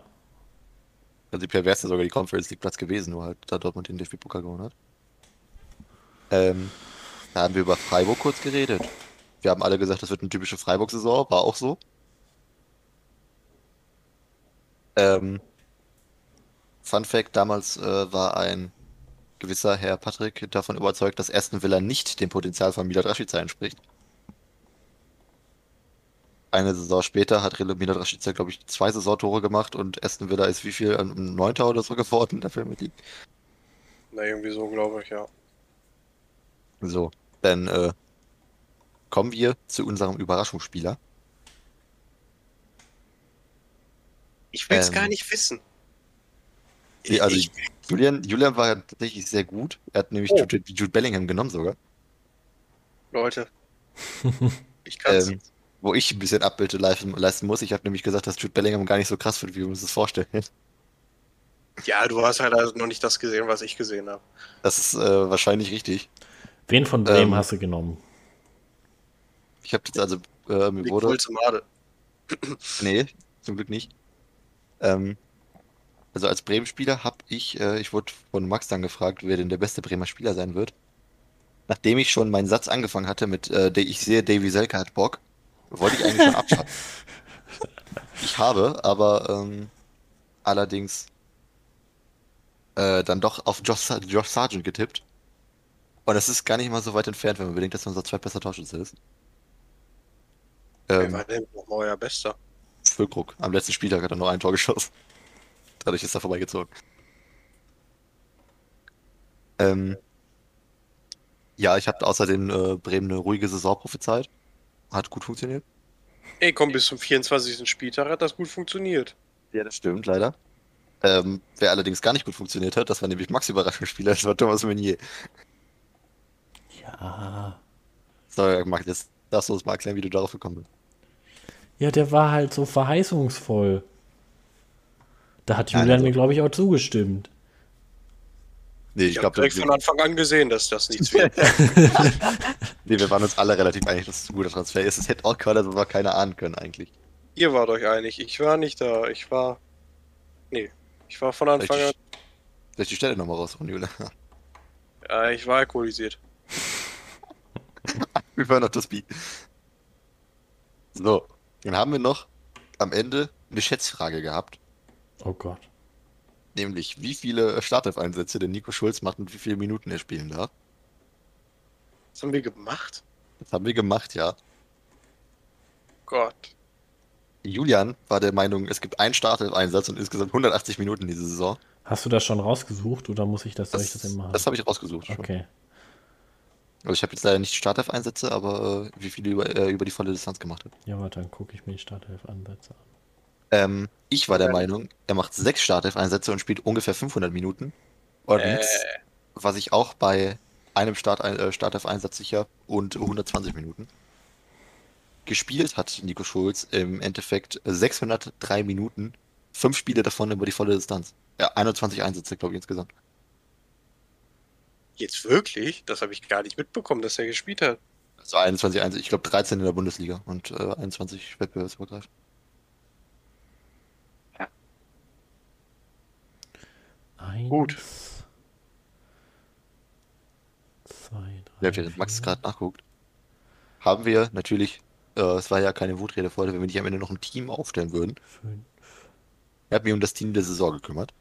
Prinzipiell wäre es ja sogar die Conference League Platz gewesen, nur halt, da Dortmund den DFB-Pokal gewonnen hat. Ähm, da haben wir über Freiburg kurz geredet. Wir haben alle gesagt, das wird eine typische Freiburg-Saison, war auch so. Ähm, Fun Fact, damals äh, war ein gewisser Herr Patrick davon überzeugt, dass Aston Villa nicht dem Potenzial von Milad Rashica entspricht. Eine Saison später hat Milad Rashica, glaube ich, zwei Saisontore gemacht und Aston Villa ist wie viel? Ein Neunter oder so geworden in der Premier League. Na, irgendwie so, glaube ich, ja. So, dann äh, kommen wir zu unserem Überraschungsspieler. Ich will's Ähm. gar nicht wissen. Nee, also ich, Julian, Julian war tatsächlich sehr gut. Er hat nämlich Oh. Jude, Jude Bellingham genommen sogar. Leute. Ich kann's. Ähm, wo ich ein bisschen Abbild leisten, leisten muss. Ich habe nämlich gesagt, dass Jude Bellingham gar nicht so krass wird, wie wir uns das vorstellen. Ja, du hast halt also noch nicht das gesehen, was ich gesehen habe. Das ist äh, wahrscheinlich richtig. Wen von Bremen Ähm, hast du genommen? Ich habe jetzt also, äh, mir wurde. Wulzemade. Nee, zum Glück nicht. Ähm, also als Bremen-Spieler habe ich, äh, ich wurde von Max dann gefragt, wer denn der beste Bremer Spieler sein wird. nachdem ich schon meinen Satz angefangen hatte mit, äh, ich sehe, Davy Selke hat Bock, wollte ich eigentlich schon abschalten. Ich habe, aber ähm, allerdings äh, dann doch auf Josh, Josh Sargent getippt. Und das ist gar nicht mal so weit entfernt, wenn man bedenkt, dass er unser zweitbester Torschütze ist. Wer Ähm, war denn nochmal euer Bester? Füllkrug. Am letzten Spieltag hat er nur ein Tor geschossen. Dadurch ist er vorbeigezogen. Ähm, ja, ich habe außerdem äh, Bremen eine ruhige Saison prophezeit. Hat gut funktioniert. Ey, komm, bis zum 24. Spieltag hat das gut funktioniert. Ja, das stimmt, leider. Ähm, wer allerdings gar nicht gut funktioniert hat, das war nämlich Max Überraschungsspieler, das war Thomas Meunier. Ja. So, Max, jetzt du uns mal erklären, wie du darauf gekommen bist. Ja, der war halt so verheißungsvoll. Da hat Ja, Julian also- mir, glaube ich, auch zugestimmt. Nee, Ich, ich habe glaube, direkt von Anfang an gesehen, dass das nichts wird. nee, wir waren uns alle relativ einig, dass es ein guter Transfer ist. Es hätte auch keiner, das wir keiner ahnen können, eigentlich. Ihr wart euch einig, ich war nicht da. Ich war. Nee, ich war von Anfang an. Soll ich, soll ich die Stelle nochmal rausholen, Julian? Ja, ich war alkoholisiert. Wir hören noch das Beat. So, dann haben wir noch am Ende eine Schätzfrage gehabt. Oh Gott. Nämlich, wie viele Startelf-Einsätze der Nico Schulz macht und wie viele Minuten er spielen darf. Was haben wir gemacht? Das haben wir gemacht, ja. Gott. Julian war der Meinung, es gibt einen Startelf-Einsatz und insgesamt 180 Minuten diese Saison. Hast du das schon rausgesucht oder muss ich das, soll ich Das, das immer das habe ich rausgesucht. Schon. Also ich habe jetzt leider nicht Startelf-Einsätze, aber äh, wie viele über, äh, über die volle Distanz gemacht hat. Ja, warte, dann gucke ich mir die Startelf-Ansätze an. Ähm, ich war der Meinung, er macht sechs Startelf-Einsätze und spielt ungefähr 500 Minuten. Und Äh. was ich auch bei einem Start, äh, Startelf-Einsatz sicher und 120 Minuten. Gespielt hat Nico Schulz im Endeffekt 603 Minuten, fünf Spiele davon über die volle Distanz. Ja, 21 Einsätze, glaube ich, insgesamt. Jetzt wirklich? Das habe ich gar nicht mitbekommen, dass er gespielt hat. Also 21 Einsätze, ich glaube 13 in der Bundesliga und äh, 21 wettbewerbsübergreifend. Eins, Gut. Zwei, drei. Ja, während Max gerade nachguckt, haben wir natürlich, äh, es war ja keine Wutrede vorher, wenn wir nicht am Ende noch ein Team aufstellen würden. Fünf. Er hat mich um das Team der Saison gekümmert.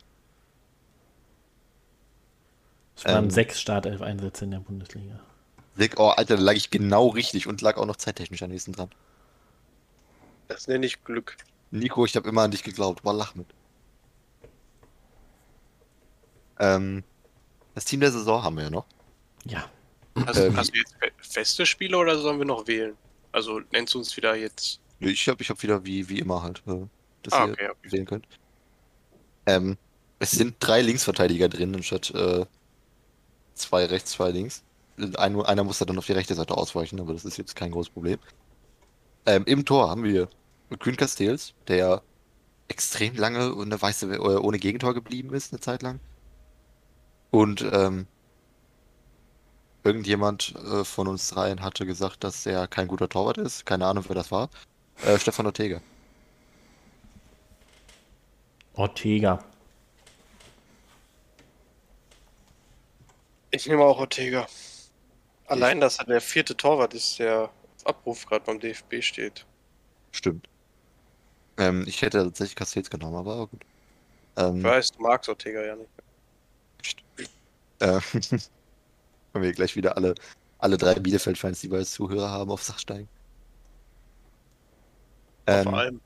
Es waren Ähm. sechs Startelf-Einsätze in der Bundesliga. Sick, Oh, Alter, da lag ich genau richtig und lag auch noch zeittechnisch am nächsten dran. Das nenne ich Glück. Nico, ich habe immer an dich geglaubt. War lach mit. Ähm, das Team der Saison haben wir ja noch. Ja. Hast, Ähm, hast du jetzt fe- feste Spieler oder sollen wir noch wählen? Also nennst du uns wieder jetzt. Ich habe ich hab wieder wie, wie immer halt, äh, dass Ah, ihr okay, okay. wählen könnt. Ähm, es sind drei Linksverteidiger drin, anstatt äh, zwei rechts, zwei links. Ein, einer muss da dann auf die rechte Seite ausweichen, aber das ist jetzt kein großes Problem. Ähm, Im Tor haben wir Kühn Castells, der extrem lange ohne, weiße, äh, ohne Gegentor geblieben ist, eine Zeit lang. Und ähm, irgendjemand äh, von uns dreien hatte gesagt, dass er kein guter Torwart ist. Keine Ahnung, wer das war. Äh, Stefan Ortega. Ortega. Ich nehme auch Ortega. Allein, dass er der vierte Torwart ist, der auf Abruf gerade beim DFB steht. Stimmt. Ähm, ich hätte tatsächlich Castells genommen, aber gut. Ähm, Ich weiß, du magst Ortega ja nicht. äh, können wir gleich wieder alle, alle drei Bielefeld-Fans, die wir als Zuhörer haben, aufs Dach steigen. Ähm, Vor allem.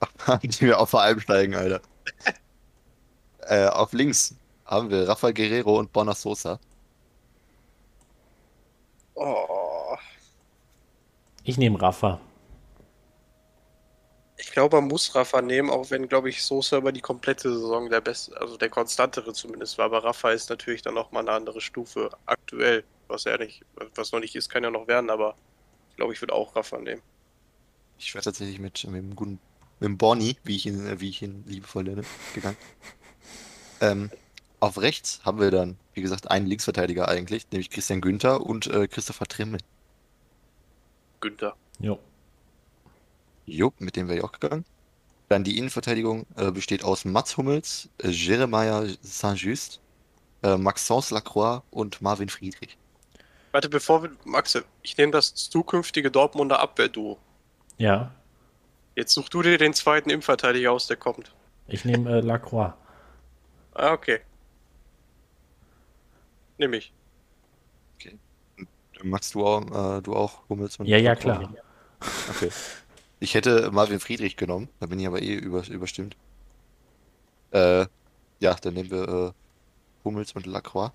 die wir auf vor allem steigen, Alter. äh, auf links haben wir Rafael Guerrero und Borna Sosa. Oh. Ich nehme Rafa. Ich glaube, man muss Rafa nehmen, auch wenn, glaube ich, Sosa über die komplette Saison der beste, also der konstantere zumindest war. Aber Rafa ist natürlich dann nochmal eine andere Stufe aktuell. Was er nicht, was noch nicht ist, kann ja noch werden, aber ich glaube, ich würde auch Rafa nehmen. Ich wäre tatsächlich mit, mit dem guten, mit dem Borny, wie ich ihn, wie ich ihn liebevoll nenne, gegangen. Ähm, auf rechts haben wir dann, wie gesagt, einen Linksverteidiger eigentlich, nämlich Christian Günther und äh, Christopher Trimmel. Günther. Jo. Jupp, mit dem wäre ich auch gegangen. Dann die Innenverteidigung äh, besteht aus Mats Hummels, äh, Jeremiah Saint-Just, äh, Maxence Lacroix und Marvin Friedrich. Warte, bevor wir. Maxe, ich nehme das zukünftige Dortmunder Abwehrduo. Ja, Jetzt such du dir den zweiten Innenverteidiger aus, der kommt. ich nehme äh, Lacroix. Ah, okay. Nimm ich. Magst du auch, äh, du auch Hummels und Ja, ja, klar. Okay. Ich hätte Marvin Friedrich genommen, da bin ich aber eh über, überstimmt. Äh, ja, dann nehmen wir äh, Hummels und Lacroix.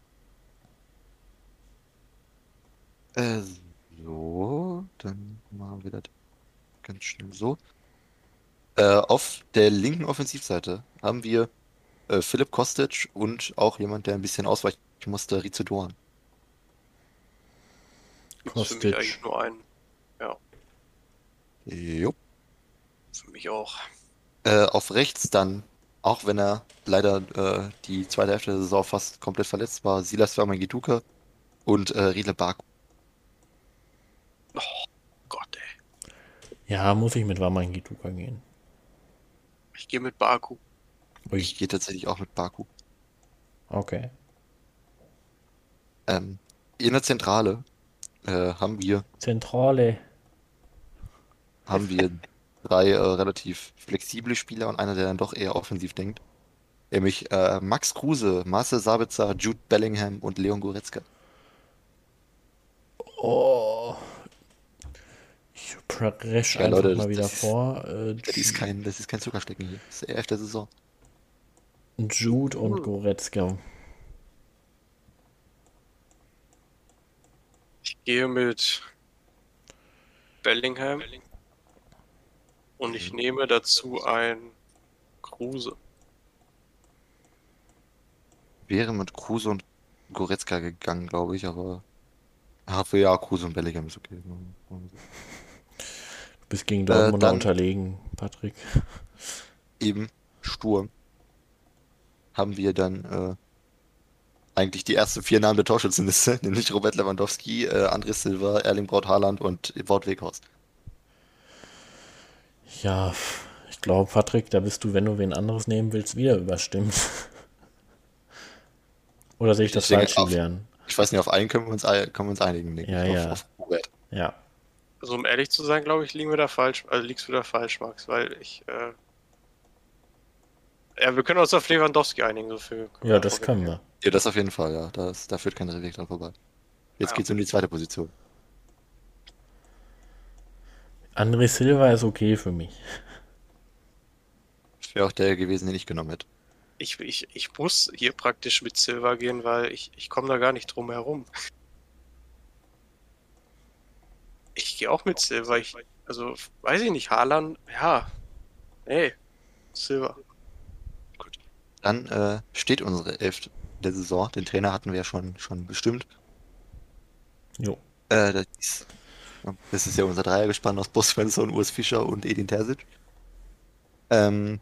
Äh, so, dann machen wir das ganz schnell so. Äh, auf der linken Offensivseite haben wir äh, Philipp Kostic und auch jemand, der ein bisschen ausweichen musste, Rizzo Doan. Gibt's für mich eigentlich nur einen. Ja, Jo. für mich auch. Äh, auf rechts dann, auch wenn er leider äh, die zweite Hälfte der Saison fast komplett verletzt war, Silas Wamangituka und äh, Riedle Bark. Gott, ey. Ja, muss ich mit Wamangituka gehen. Ich gehe mit Baku. Ui, Ich gehe tatsächlich auch mit Baku. okay. Ähm, in der Zentrale äh, haben wir, Zentrale. haben wir drei äh, relativ flexible Spieler und einer, der dann doch eher offensiv denkt. Nämlich äh, Max Kruse, Marcel Sabitzer, Jude Bellingham und Leon Goretzka. Oh. Ich presch Ja, einfach Leute, mal wieder das vor. Äh, Das ist kein, das ist kein Zuckerschlecken hier. Das ist der elfte Saison. Jude und Goretzka. Gehe mit Bellingham. Und ich nehme dazu ein Kruse. Wäre mit Kruse und Goretzka gegangen, glaube ich, aber. Für ja, Kruse und Bellingham ist okay. Du bist gegen Dortmund dann- unterlegen, Patrick. Eben Sturm haben wir dann äh, eigentlich die ersten vier Namen der Torschützenliste, nämlich Robert Lewandowski, äh, André Silva, Erling Braut Haaland und Wout Weghorst. Ja, ich glaube, Patrick, da bist du, wenn du wen anderes nehmen willst, wieder überstimmt. Oder sehe ich das falsch, Julian? Ich weiß nicht, auf einen können wir uns, können wir uns einigen, denke Ja, ich. ja. Auf, auf Robert. Ja. Also um ehrlich zu sein, glaube ich, liegen wir da falsch, also liegst du da falsch, Max, weil ich, äh, ja, wir können uns auf Lewandowski einigen, so viel. Ja, das können wir. Ja, das auf jeden Fall, ja. Das, da führt kein Weg dran vorbei. Jetzt Ja. geht's um die zweite Position. André Silva ist okay für mich. Das wäre auch der gewesen, den ich genommen hätte. Ich, ich, ich muss hier praktisch mit Silva gehen, weil ich, ich komme da gar nicht drum herum. Ich gehe auch mit Silva. Ich, also, weiß ich nicht, Haaland, ja. Nee, Silva. Dann äh, steht unsere Elf der Saison. Den Trainer hatten wir ja schon, schon bestimmt. Jo. Äh, das, ist, das ist ja unser Dreiergespann aus Boss Svensson, Urs Fischer und Edin Terzic. Ähm,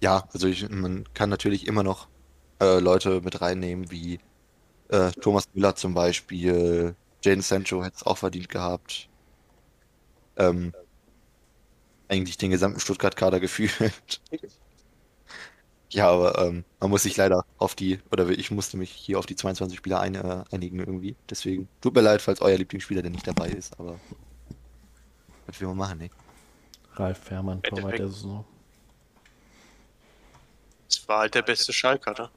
ja, also ich, man kann natürlich immer noch äh, Leute mit reinnehmen, wie äh, Thomas Müller zum Beispiel, Jaden Sancho hätte es auch verdient gehabt. Ähm, eigentlich den gesamten Stuttgart-Kader gefühlt. Ja, aber ähm, man muss sich leider auf die, oder ich musste mich hier auf die 22 Spieler ein, äh, einigen irgendwie. Deswegen tut mir leid, falls euer Lieblingsspieler denn nicht dabei ist, aber was will man machen, ne? Ralf Fährmann, Torwart der Saison. Das war halt der beste Schalker, ne?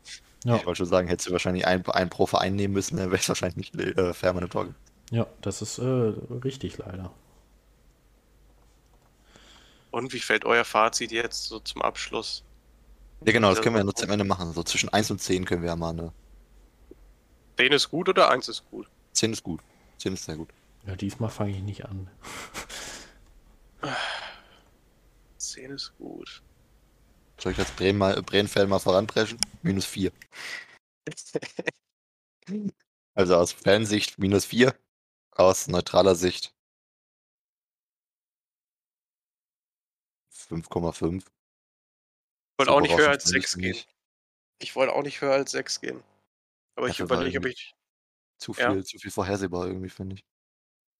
Ja, Ich wollte schon sagen, hättest du wahrscheinlich einen, einen pro Verein nehmen müssen, dann wäre es wahrscheinlich nicht äh, Fährmann im Tor. ja, das ist äh, richtig leider. Und wie fällt euer Fazit jetzt so zum Abschluss? Ja, genau, das Ja, können wir ja noch zum Ende machen. So zwischen 1 und 10 können wir ja mal eine. 10 ist gut oder 1 ist gut? 10 ist gut. 10 ist sehr gut. Ja, diesmal fange ich nicht an. 10 ist gut. Soll ich das Bremen mal, Bremenfeld mal voranpreschen? Minus 4. Also aus Fansicht minus 4. Aus neutraler Sicht 5,5. Ich wollte auch nicht höher als finde ich 6 es gehen. nicht. Ich wollte auch nicht höher als 6 gehen. Aber ich Dafür war überlege, ob ich. Zu Ja. viel, zu viel vorhersehbar irgendwie, finde ich.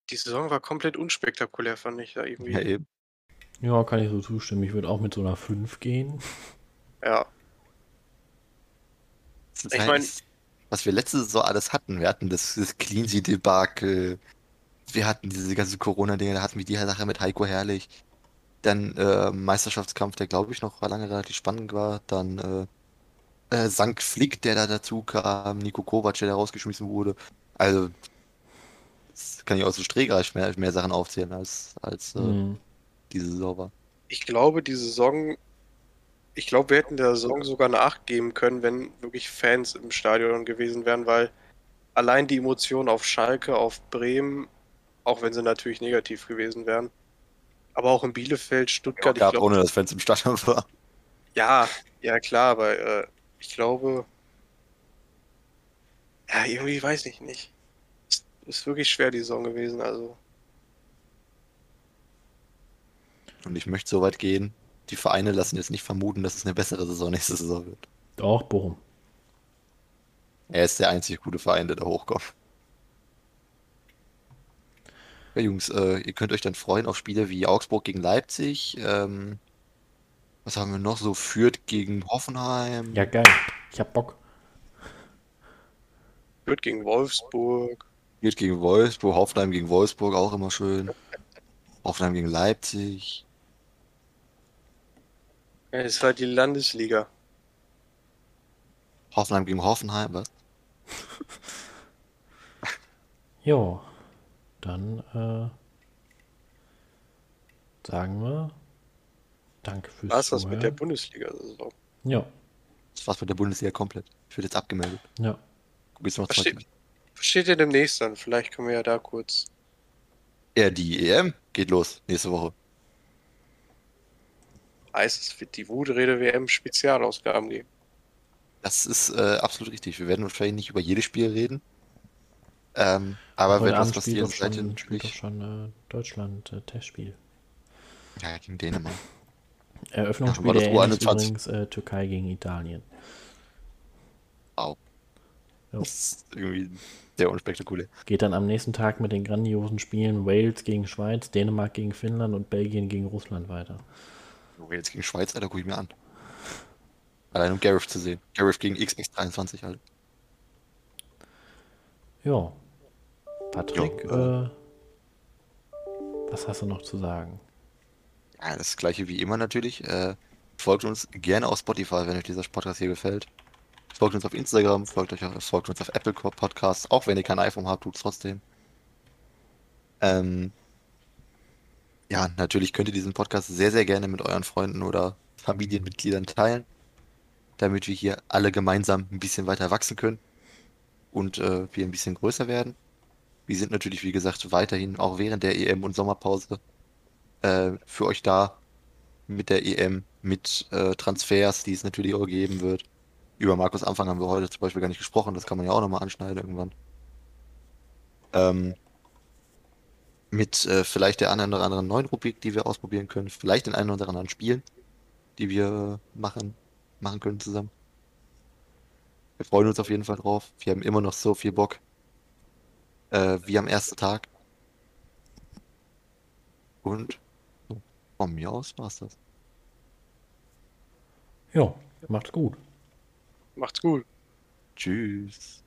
Die Saison war komplett unspektakulär, fand ich da irgendwie. Ja, eben. Ja, kann ich so zustimmen. Ich würde auch mit so einer 5 gehen. Ja. Ist Ich mein- es- was wir letzte Saison alles hatten. Wir hatten das, das Cleansy-Debakel. Wir hatten diese ganzen Corona-Dinge, da hatten wir die Sache mit Heiko Herrlich. Dann äh, Meisterschaftskampf, der glaube ich noch lange relativ spannend war. Dann äh, äh, Sankt Flick, der da dazu kam. Nico Kovac, der da rausgeschmissen wurde. Also, das kann ich aus dem Stehgreif mehr, mehr Sachen aufzählen, als, als äh, Hm. diese Saison war. Ich glaube, die Saison, ich glaube, wir hätten der Saison sogar eine 8 geben können, wenn wirklich Fans im Stadion gewesen wären, weil allein die Emotionen auf Schalke, auf Bremen, auch wenn sie natürlich negativ gewesen wären, aber auch in Bielefeld, Stuttgart, ich Gab glaube, ohne dass Fans im Stadion war. ja, ja klar, aber äh, ich glaube, ja, irgendwie weiß ich nicht. Es ist wirklich schwer die Saison gewesen, also Und ich möchte so weit gehen, die Vereine lassen jetzt nicht vermuten, dass es eine bessere Saison nächste Saison wird. Auch Bochum. Er ist der einzig gute Verein, der da hochkommt. Ja, Jungs, äh, ihr könnt euch dann freuen auf Spiele wie Augsburg gegen Leipzig. Ähm, was haben wir noch so? Fürth gegen Hoffenheim. Ja, geil. Ich hab Bock. wird gegen Wolfsburg. Fürth gegen Wolfsburg. Hoffenheim gegen Wolfsburg, auch immer schön. Hoffenheim gegen Leipzig. Ja, ist halt die Landesliga. Hoffenheim gegen Hoffenheim, was? Jo. Dann äh, sagen wir Danke fürs Was das mit der. Bundesliga-Saison? Ja, Das war's mit der Bundesliga komplett. Ich werde jetzt abgemeldet. ja. Guck jetzt noch Was zwei. steht, was steht denn demnächst an? Vielleicht können wir ja da kurz. Ja, die EM geht los nächste Woche. Heißt es wird die Wutrede WM Spezialausgaben geben. Das ist äh, absolut richtig. Wir werden wahrscheinlich nicht über jedes Spiel reden. Ähm, aber Heute wenn was Abend spielt passiert, seid ihr natürlich. schon äh, Deutschland äh, Testspiel. Ja, gegen Dänemark. Eröffnungsspiel Ja, der ist U21? übrigens äh, Türkei gegen Italien. Au. Jo. Das ist irgendwie sehr unspektakulär. Geht dann am nächsten Tag mit den grandiosen Spielen Wales gegen Schweiz, Dänemark gegen Finnland und Belgien gegen Russland weiter. Jetzt gegen Schweiz, Alter, guck ich mir an. Allein um Gareth zu sehen. Gareth gegen XX23 halt. Ja. Patrick, Jo, äh, was hast du noch zu sagen? Ja, das gleiche wie immer natürlich. Äh, folgt uns gerne auf Spotify, wenn euch dieser Podcast hier gefällt. Folgt uns auf Instagram, folgt, euch, auf- folgt uns auf Apple Podcasts, auch wenn ihr kein iPhone habt, tut's trotzdem. Ähm, ja, natürlich könnt ihr diesen Podcast sehr, sehr gerne mit euren Freunden oder Familienmitgliedern teilen, damit wir hier alle gemeinsam ein bisschen weiter wachsen können und äh, wir ein bisschen größer werden. Wir sind natürlich, wie gesagt, weiterhin auch während der EM und Sommerpause äh, für euch da mit der EM, mit äh, Transfers, die es natürlich auch geben wird. Über Markus Anfang haben wir heute zum Beispiel gar nicht gesprochen, das kann man ja auch nochmal anschneiden irgendwann. Ähm, mit äh, vielleicht der einen oder anderen neuen Rubrik, die wir ausprobieren können, vielleicht den einen oder anderen Spielen, die wir machen, machen können zusammen. Wir freuen uns auf jeden Fall drauf. Wir haben immer noch so viel Bock. Äh, wie am ersten Tag. Und so, von mir aus war's das. Ja, macht's gut. Macht's gut. Tschüss.